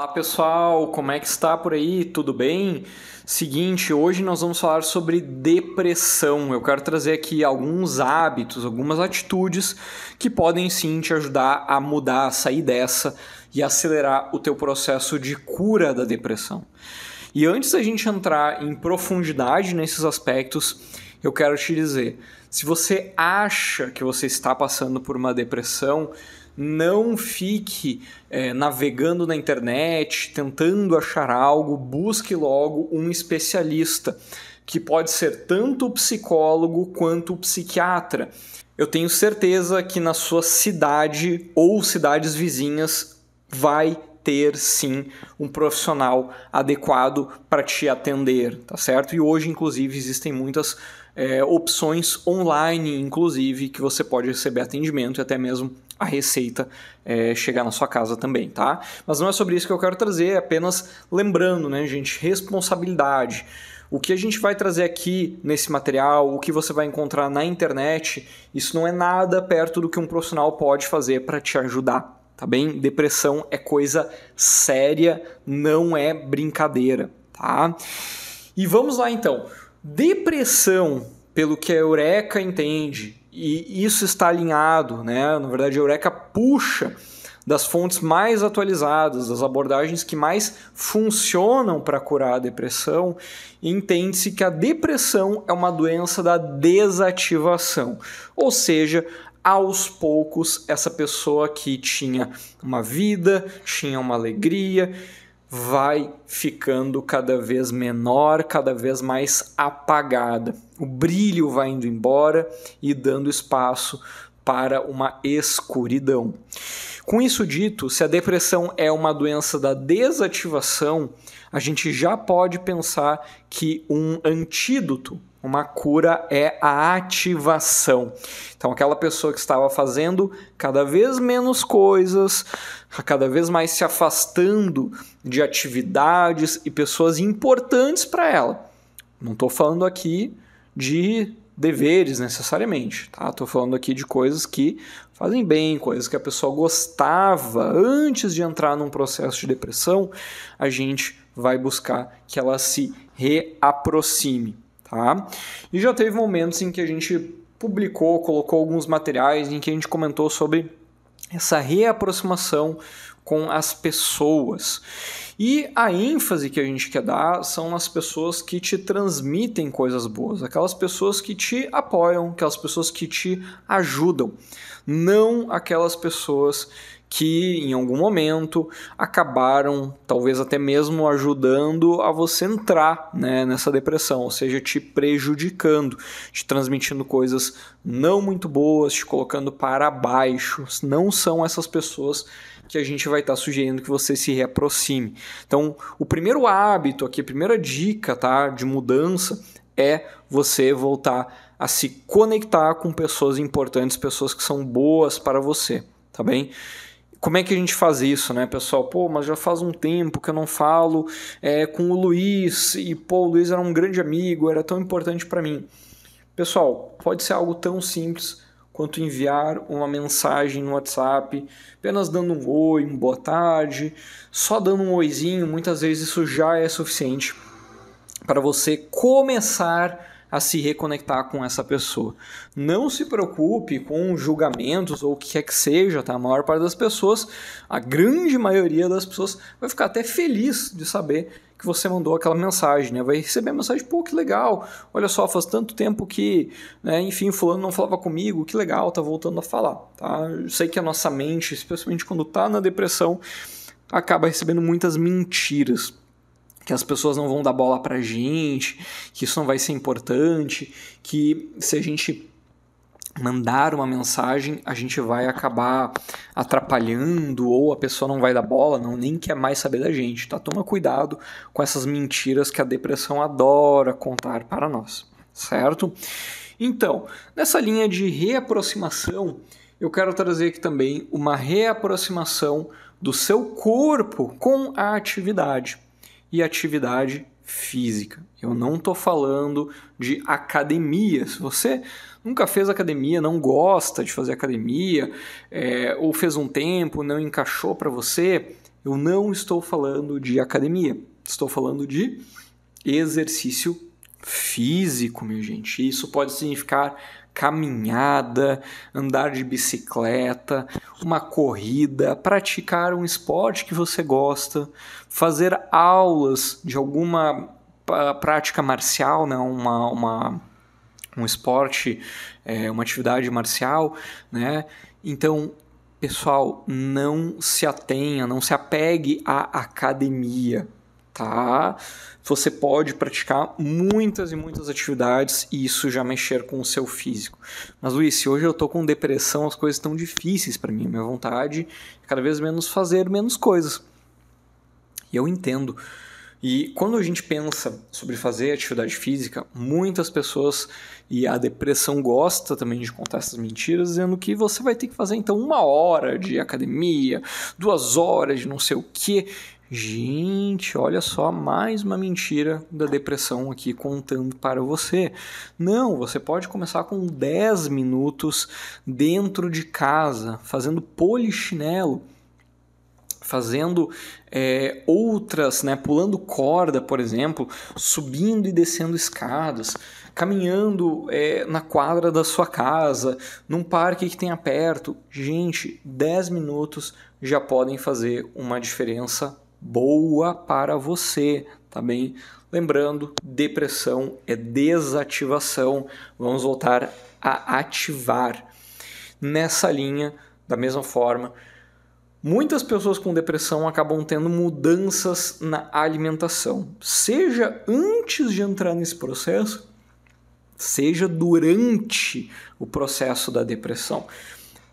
Olá pessoal, como é que está por aí? Tudo bem? Seguinte, hoje nós vamos falar sobre depressão. Eu quero trazer aqui alguns hábitos, algumas atitudes que podem sim te ajudar a mudar, a sair dessa e acelerar o teu processo de cura da depressão. E antes da gente entrar em profundidade nesses aspectos, eu quero te dizer, se você acha que você está passando por uma depressão, não fique é, navegando na internet, tentando achar algo, busque logo um especialista, que pode ser tanto o psicólogo quanto o psiquiatra. Eu tenho certeza que na sua cidade ou cidades vizinhas vai ter sim um profissional adequado para te atender, tá certo? E hoje, inclusive, existem muitas é, opções online, inclusive, que você pode receber atendimento e até mesmo a receita é, chegar na sua casa também, tá? Mas não é sobre isso que eu quero trazer, é apenas lembrando, né, gente, responsabilidade. O que a gente vai trazer aqui nesse material, o que você vai encontrar na internet, isso não é nada perto do que um profissional pode fazer para te ajudar, tá bem? Depressão é coisa séria, não é brincadeira, tá? E vamos lá então. Depressão, pelo que a Eureka entende, e isso está alinhado, né? Na verdade, a Eureka puxa das fontes mais atualizadas, das abordagens que mais funcionam para curar a depressão, entende-se que a depressão é uma doença da desativação, ou seja, aos poucos essa pessoa que tinha uma vida, tinha uma alegria, vai ficando cada vez menor, cada vez mais apagada. O brilho vai indo embora e dando espaço para uma escuridão. Com isso dito, se a depressão é uma doença da desativação, a gente já pode pensar que um antídoto uma cura é a ativação. Então, aquela pessoa que estava fazendo cada vez menos coisas, cada vez mais se afastando de atividades e pessoas importantes para ela. Não estou falando aqui de deveres necessariamente, tá? Estou falando aqui de coisas que fazem bem, coisas que a pessoa gostava antes de entrar num processo de depressão. A gente vai buscar que ela se reaproxime tá? E já teve momentos em que a gente publicou, colocou alguns materiais em que a gente comentou sobre essa reaproximação com as pessoas. E a ênfase que a gente quer dar são nas pessoas que te transmitem coisas boas, aquelas pessoas que te apoiam, aquelas pessoas que te ajudam, não aquelas pessoas que em algum momento acabaram, talvez até mesmo ajudando a você entrar né, nessa depressão, ou seja, te prejudicando, te transmitindo coisas não muito boas, te colocando para baixo. Não são essas pessoas que a gente vai estar sugerindo que você se reaproxime. Então, o primeiro hábito aqui, a primeira dica tá, de mudança é você voltar a se conectar com pessoas importantes, pessoas que são boas para você, tá bem? Como é que a gente faz isso, né, pessoal? Pô, mas já faz um tempo que eu não falo é, com o Luiz e pô, o Luiz era um grande amigo, era tão importante para mim. Pessoal, pode ser algo tão simples quanto enviar uma mensagem no WhatsApp, apenas dando um oi, um boa tarde, só dando um oizinho, muitas vezes isso já é suficiente para você começar a se reconectar com essa pessoa. Não se preocupe com julgamentos ou o que quer que seja, tá? A maior parte das pessoas, a grande maioria das pessoas, vai ficar até feliz de saber que você mandou aquela mensagem, né? Vai receber a mensagem, pô, que legal, olha só, faz tanto tempo que, né, enfim, fulano não falava comigo, que legal, tá voltando a falar, tá? Eu sei que a nossa mente, especialmente quando tá na depressão, acaba recebendo muitas mentiras que as pessoas não vão dar bola pra gente, que isso não vai ser importante, que se a gente mandar uma mensagem, a gente vai acabar atrapalhando ou a pessoa não vai dar bola, não nem quer mais saber da gente, tá? Toma cuidado com essas mentiras que a depressão adora contar para nós, certo? Então, nessa linha de reaproximação, eu quero trazer aqui também uma reaproximação do seu corpo com a atividade e atividade física. Eu não estou falando de academia. Se você nunca fez academia, não gosta de fazer academia, é, ou fez um tempo, não encaixou para você, Eu não estou falando de academia, estou falando de exercício físico, minha gente. Isso pode significar caminhada, andar de bicicleta, uma corrida, praticar um esporte que você gosta, fazer aulas de alguma prática marcial, né? uma, uma, um esporte, é, uma atividade marcial. Né? Então, pessoal, não se atenha, não se apegue à academia tá? Você pode praticar muitas e muitas atividades e isso já mexer com o seu físico. Mas Luiz, se hoje eu tô com depressão, as coisas estão difíceis para mim, minha vontade é cada vez menos fazer menos coisas. E eu entendo. E quando a gente pensa sobre fazer atividade física, muitas pessoas e a depressão gosta também de contar essas mentiras, dizendo que você vai ter que fazer então uma hora de academia, duas horas de não sei o que. Gente, olha só, mais uma mentira da depressão aqui contando para você. Não, você pode começar com 10 minutos dentro de casa, fazendo polichinelo, fazendo é, outras, né, pulando corda, por exemplo, subindo e descendo escadas, caminhando é, na quadra da sua casa, num parque que tenha perto. Gente, 10 minutos já podem fazer uma diferença boa para você, tá bem? Lembrando, depressão é desativação. Vamos voltar a ativar. Nessa linha, da mesma forma, muitas pessoas com depressão acabam tendo mudanças na alimentação, seja antes de entrar nesse processo, seja durante o processo da depressão.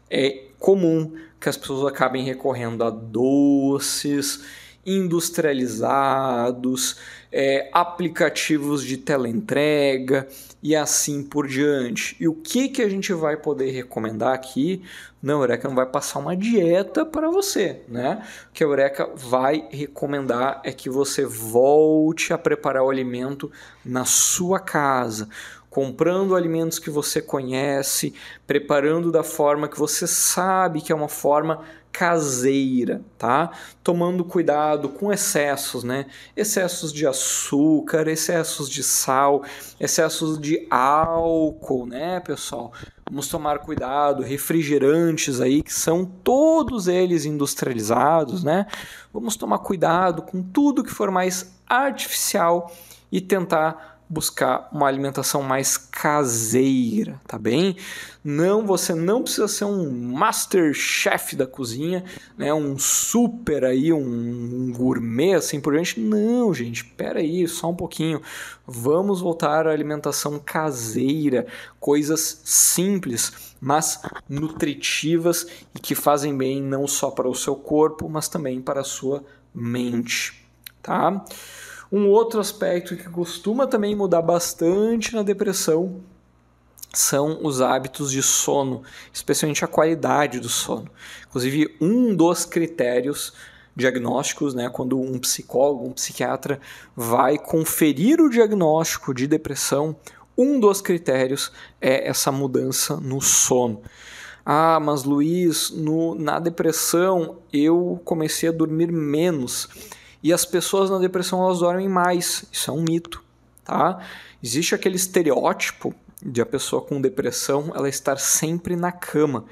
É comum que as pessoas acabem recorrendo a doces industrializados, é, aplicativos de teleentrega e assim por diante. E o que, que a gente vai poder recomendar aqui? Não, a Eureka não vai passar uma dieta para você, né? O que a Eureka vai recomendar é que você volte a preparar o alimento na sua casa comprando alimentos que você conhece, preparando da forma que você sabe que é uma forma caseira, tá? Tomando cuidado com excessos, né? Excessos de açúcar, excessos de sal, excessos de álcool, né, pessoal? Vamos tomar cuidado, refrigerantes aí que são todos eles industrializados, né? Vamos tomar cuidado com tudo que for mais artificial e tentar buscar uma alimentação mais caseira, tá bem? Não, você não precisa ser um master chef da cozinha, né? Um super aí, um, um gourmet assim por diante. Não, gente, espera aí, só um pouquinho. Vamos voltar à alimentação caseira, coisas simples, mas nutritivas e que fazem bem não só para o seu corpo, mas também para a sua mente, tá? Um outro aspecto que costuma também mudar bastante na depressão são os hábitos de sono, especialmente a qualidade do sono. Inclusive, um dos critérios diagnósticos, né, quando um psicólogo, um psiquiatra vai conferir o diagnóstico de depressão, um dos critérios é essa mudança no sono. Ah, mas Luiz, no, na depressão eu comecei a dormir menos. E as pessoas na depressão elas dormem mais. Isso é um mito, tá? Existe aquele estereótipo de a pessoa com depressão ela estar sempre na cama.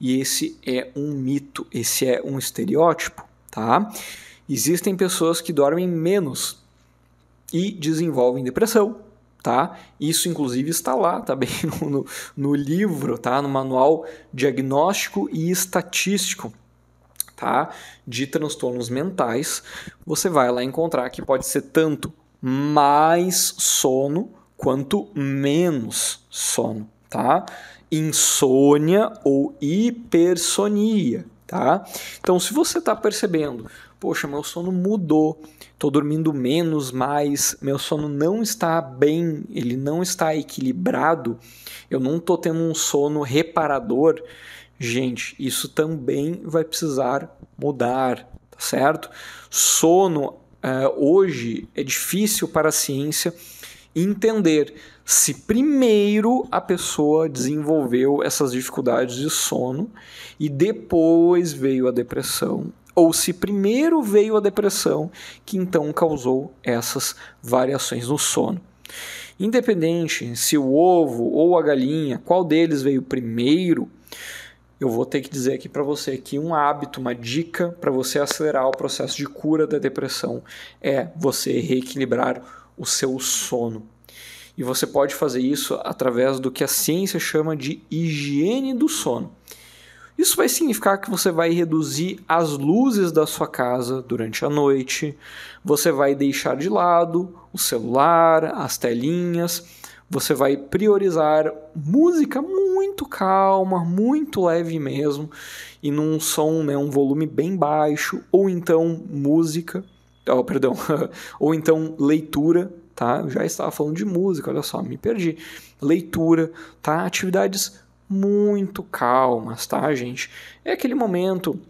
E esse é um mito, esse é um estereótipo, tá? Existem pessoas que dormem menos e desenvolvem depressão, tá? Isso inclusive está lá, tá bem no, no livro, tá? No manual diagnóstico e estatístico tá? De transtornos mentais, você vai lá encontrar que pode ser tanto mais sono quanto menos sono, tá? Insônia ou hipersonia, tá? Então, se você está percebendo, poxa, meu sono mudou, estou dormindo menos, mais, meu sono não está bem, ele não está equilibrado, eu não estou tendo um sono reparador, Gente, isso também vai precisar mudar, tá certo? Sono uh, hoje é difícil para a ciência entender se primeiro a pessoa desenvolveu essas dificuldades de sono e depois veio a depressão ou se primeiro veio a depressão que então causou essas variações no sono. Independente se o ovo ou a galinha, qual deles veio primeiro, eu vou ter que dizer aqui para você que um hábito, uma dica para você acelerar o processo de cura da depressão é você reequilibrar o seu sono. E você pode fazer isso através do que a ciência chama de higiene do sono. Isso vai significar que você vai reduzir as luzes da sua casa durante a noite, você vai deixar de lado o celular, as telinhas, você vai priorizar música muito calma, muito leve mesmo, e num som, né, um volume bem baixo, ou então música, oh, perdão, ou então leitura, tá? Eu já estava falando de música, olha só, me perdi. Leitura, tá? Atividades muito calmas, tá, gente? É aquele momento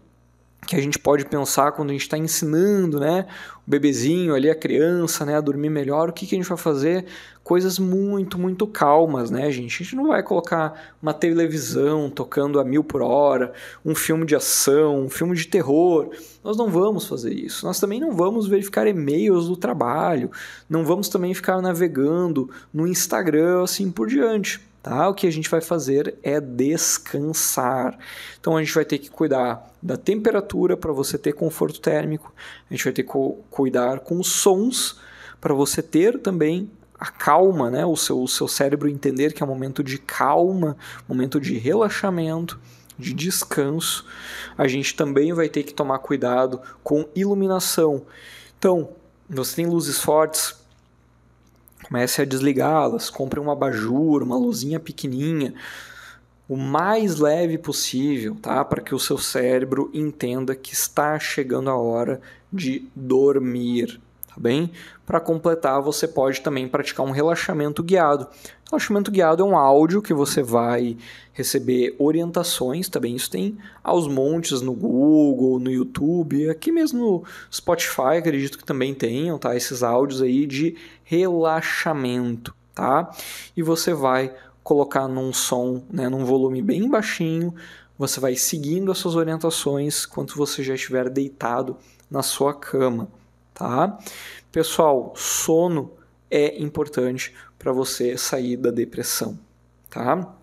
que a gente pode pensar quando a gente está ensinando, né, o bebezinho ali, a criança, né, a dormir melhor, o que, que a gente vai fazer? Coisas muito, muito calmas, né, gente? A gente não vai colocar uma televisão tocando a mil por hora, um filme de ação, um filme de terror. Nós não vamos fazer isso. Nós também não vamos verificar e-mails do trabalho, não vamos também ficar navegando no Instagram, assim por diante. Tá? O que a gente vai fazer é descansar. Então a gente vai ter que cuidar da temperatura para você ter conforto térmico, a gente vai ter que cuidar com os sons para você ter também a calma, né? o, seu, o seu cérebro entender que é um momento de calma, momento de relaxamento, de descanso. A gente também vai ter que tomar cuidado com iluminação. Então, você tem luzes fortes, Comece a desligá-las, compre um abajur, uma luzinha pequenininha, o mais leve possível, tá? Para que o seu cérebro entenda que está chegando a hora de dormir, tá bem? Para completar, você pode também praticar um relaxamento guiado. Relaxamento guiado é um áudio que você vai receber orientações, também isso tem aos montes no Google, no YouTube, aqui mesmo no Spotify, acredito que também tenham, tá? Esses áudios aí de relaxamento, tá? E você vai colocar num som, né, num volume bem baixinho, você vai seguindo as suas orientações quando você já estiver deitado na sua cama, tá? Pessoal, sono é importante para você sair da depressão, tá?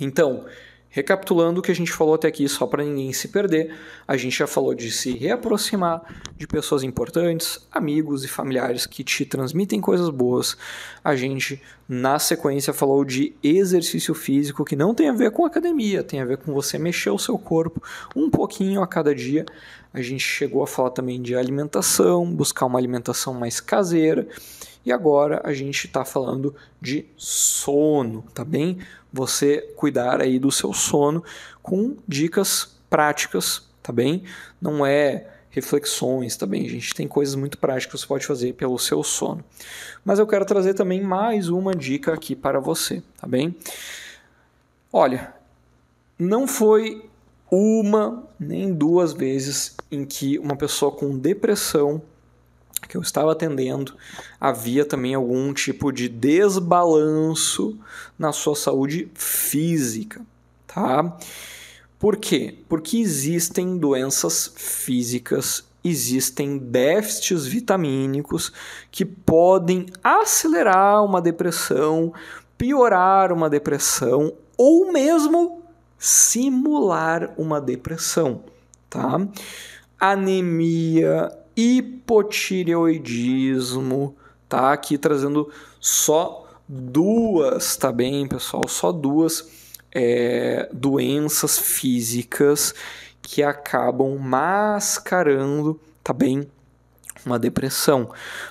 Então, recapitulando o que a gente falou até aqui, só para ninguém se perder, a gente já falou de se reaproximar de pessoas importantes, amigos e familiares que te transmitem coisas boas. A gente, na sequência, falou de exercício físico que não tem a ver com academia, tem a ver com você mexer o seu corpo um pouquinho a cada dia. A gente chegou a falar também de alimentação, buscar uma alimentação mais caseira e agora a gente está falando de sono, tá bem? Você cuidar aí do seu sono com dicas práticas, tá bem? Não é reflexões, tá bem? A gente tem coisas muito práticas que você pode fazer pelo seu sono. Mas eu quero trazer também mais uma dica aqui para você, tá bem? Olha, não foi uma nem duas vezes em que uma pessoa com depressão que eu estava atendendo, havia também algum tipo de desbalanço na sua saúde física, tá? Por quê? Porque existem doenças físicas, existem déficits vitamínicos que podem acelerar uma depressão, piorar uma depressão ou mesmo simular uma depressão, tá? Anemia, hipotireoidismo, tá? Aqui trazendo só duas, tá bem, pessoal? Só duas é, doenças físicas que acabam mascarando, tá bem? Uma depressão.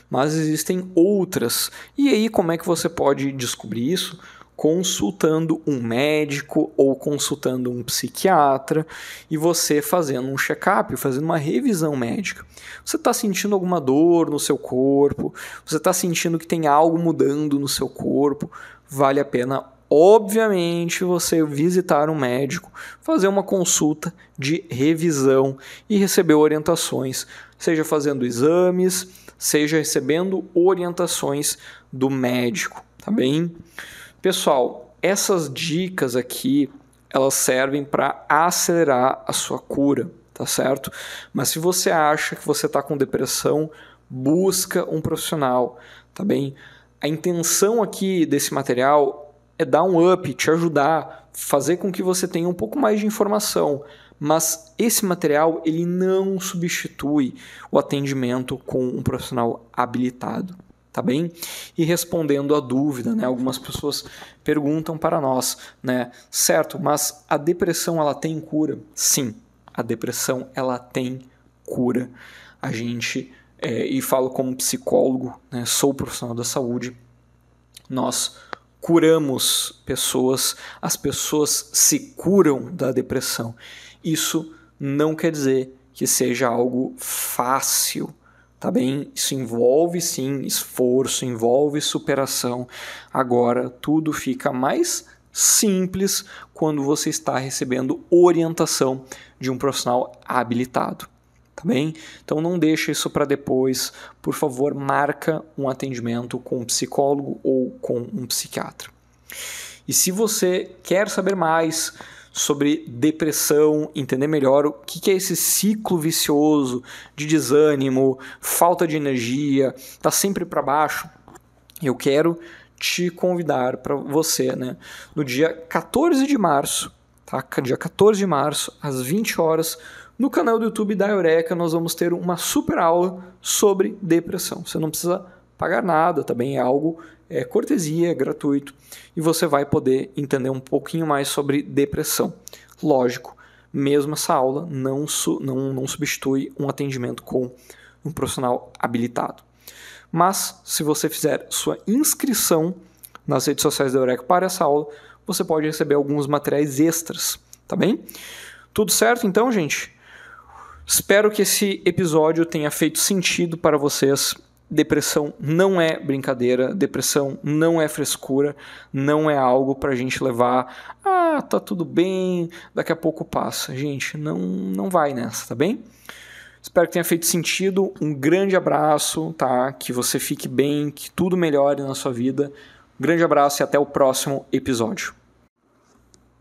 Mas existem outras. E aí, como é que você pode descobrir isso? Consultando um médico ou consultando um psiquiatra e você fazendo um check-up, fazendo uma revisão médica. Você está sentindo alguma dor no seu corpo, você está sentindo que tem algo mudando no seu corpo, vale a pena, obviamente, você visitar um médico, fazer uma consulta de revisão e receber orientações, seja fazendo exames, seja recebendo orientações do médico, tá bem? Pessoal, essas dicas aqui, elas servem para acelerar a sua cura, tá certo? Mas se você acha que você está com depressão, busca um profissional, tá bem? A intenção aqui desse material é dar um up, te ajudar, fazer com que você tenha um pouco mais de informação, mas esse material ele não substitui o atendimento com um profissional habilitado, tá bem? E respondendo a dúvida, né? Algumas pessoas perguntam para nós, né? Certo, mas a depressão ela tem cura? Sim, a depressão ela tem cura. A gente é, e falo como psicólogo, né? Sou profissional da saúde. Nós curamos pessoas, as pessoas se curam da depressão. Isso não quer dizer que seja algo fácil, tá bem? Isso envolve sim esforço, envolve superação. Agora tudo fica mais simples quando você está recebendo orientação de um profissional habilitado. Tá bem? Então não deixa isso para depois. Por favor, marca um atendimento com um psicólogo ou com um psiquiatra. E se você quer saber mais sobre depressão, entender melhor o que é esse ciclo vicioso de desânimo, falta de energia, tá sempre para baixo, eu quero te convidar para você, né, no dia 14 de março, tá? Dia 14 de março, às 20 horas, no canal do YouTube da Eureka, nós vamos ter uma super aula sobre depressão. Você não precisa pagar nada, também é algo é cortesia, é gratuito e você vai poder entender um pouquinho mais sobre depressão. Lógico, mesmo essa aula não, não, não substitui um atendimento com um profissional habilitado. Mas, se você fizer sua inscrição nas redes sociais da Eureka para essa aula, você pode receber alguns materiais extras, tá bem? Tudo certo então, gente? Espero que esse episódio tenha feito sentido para vocês. Depressão não é brincadeira, depressão não é frescura, não é algo para a gente levar, ah, tá tudo bem, daqui a pouco passa. Gente, não, não vai nessa, tá bem? Espero que tenha feito sentido. Um grande abraço, tá? Que você fique bem, que tudo melhore na sua vida. Um grande abraço e até o próximo episódio.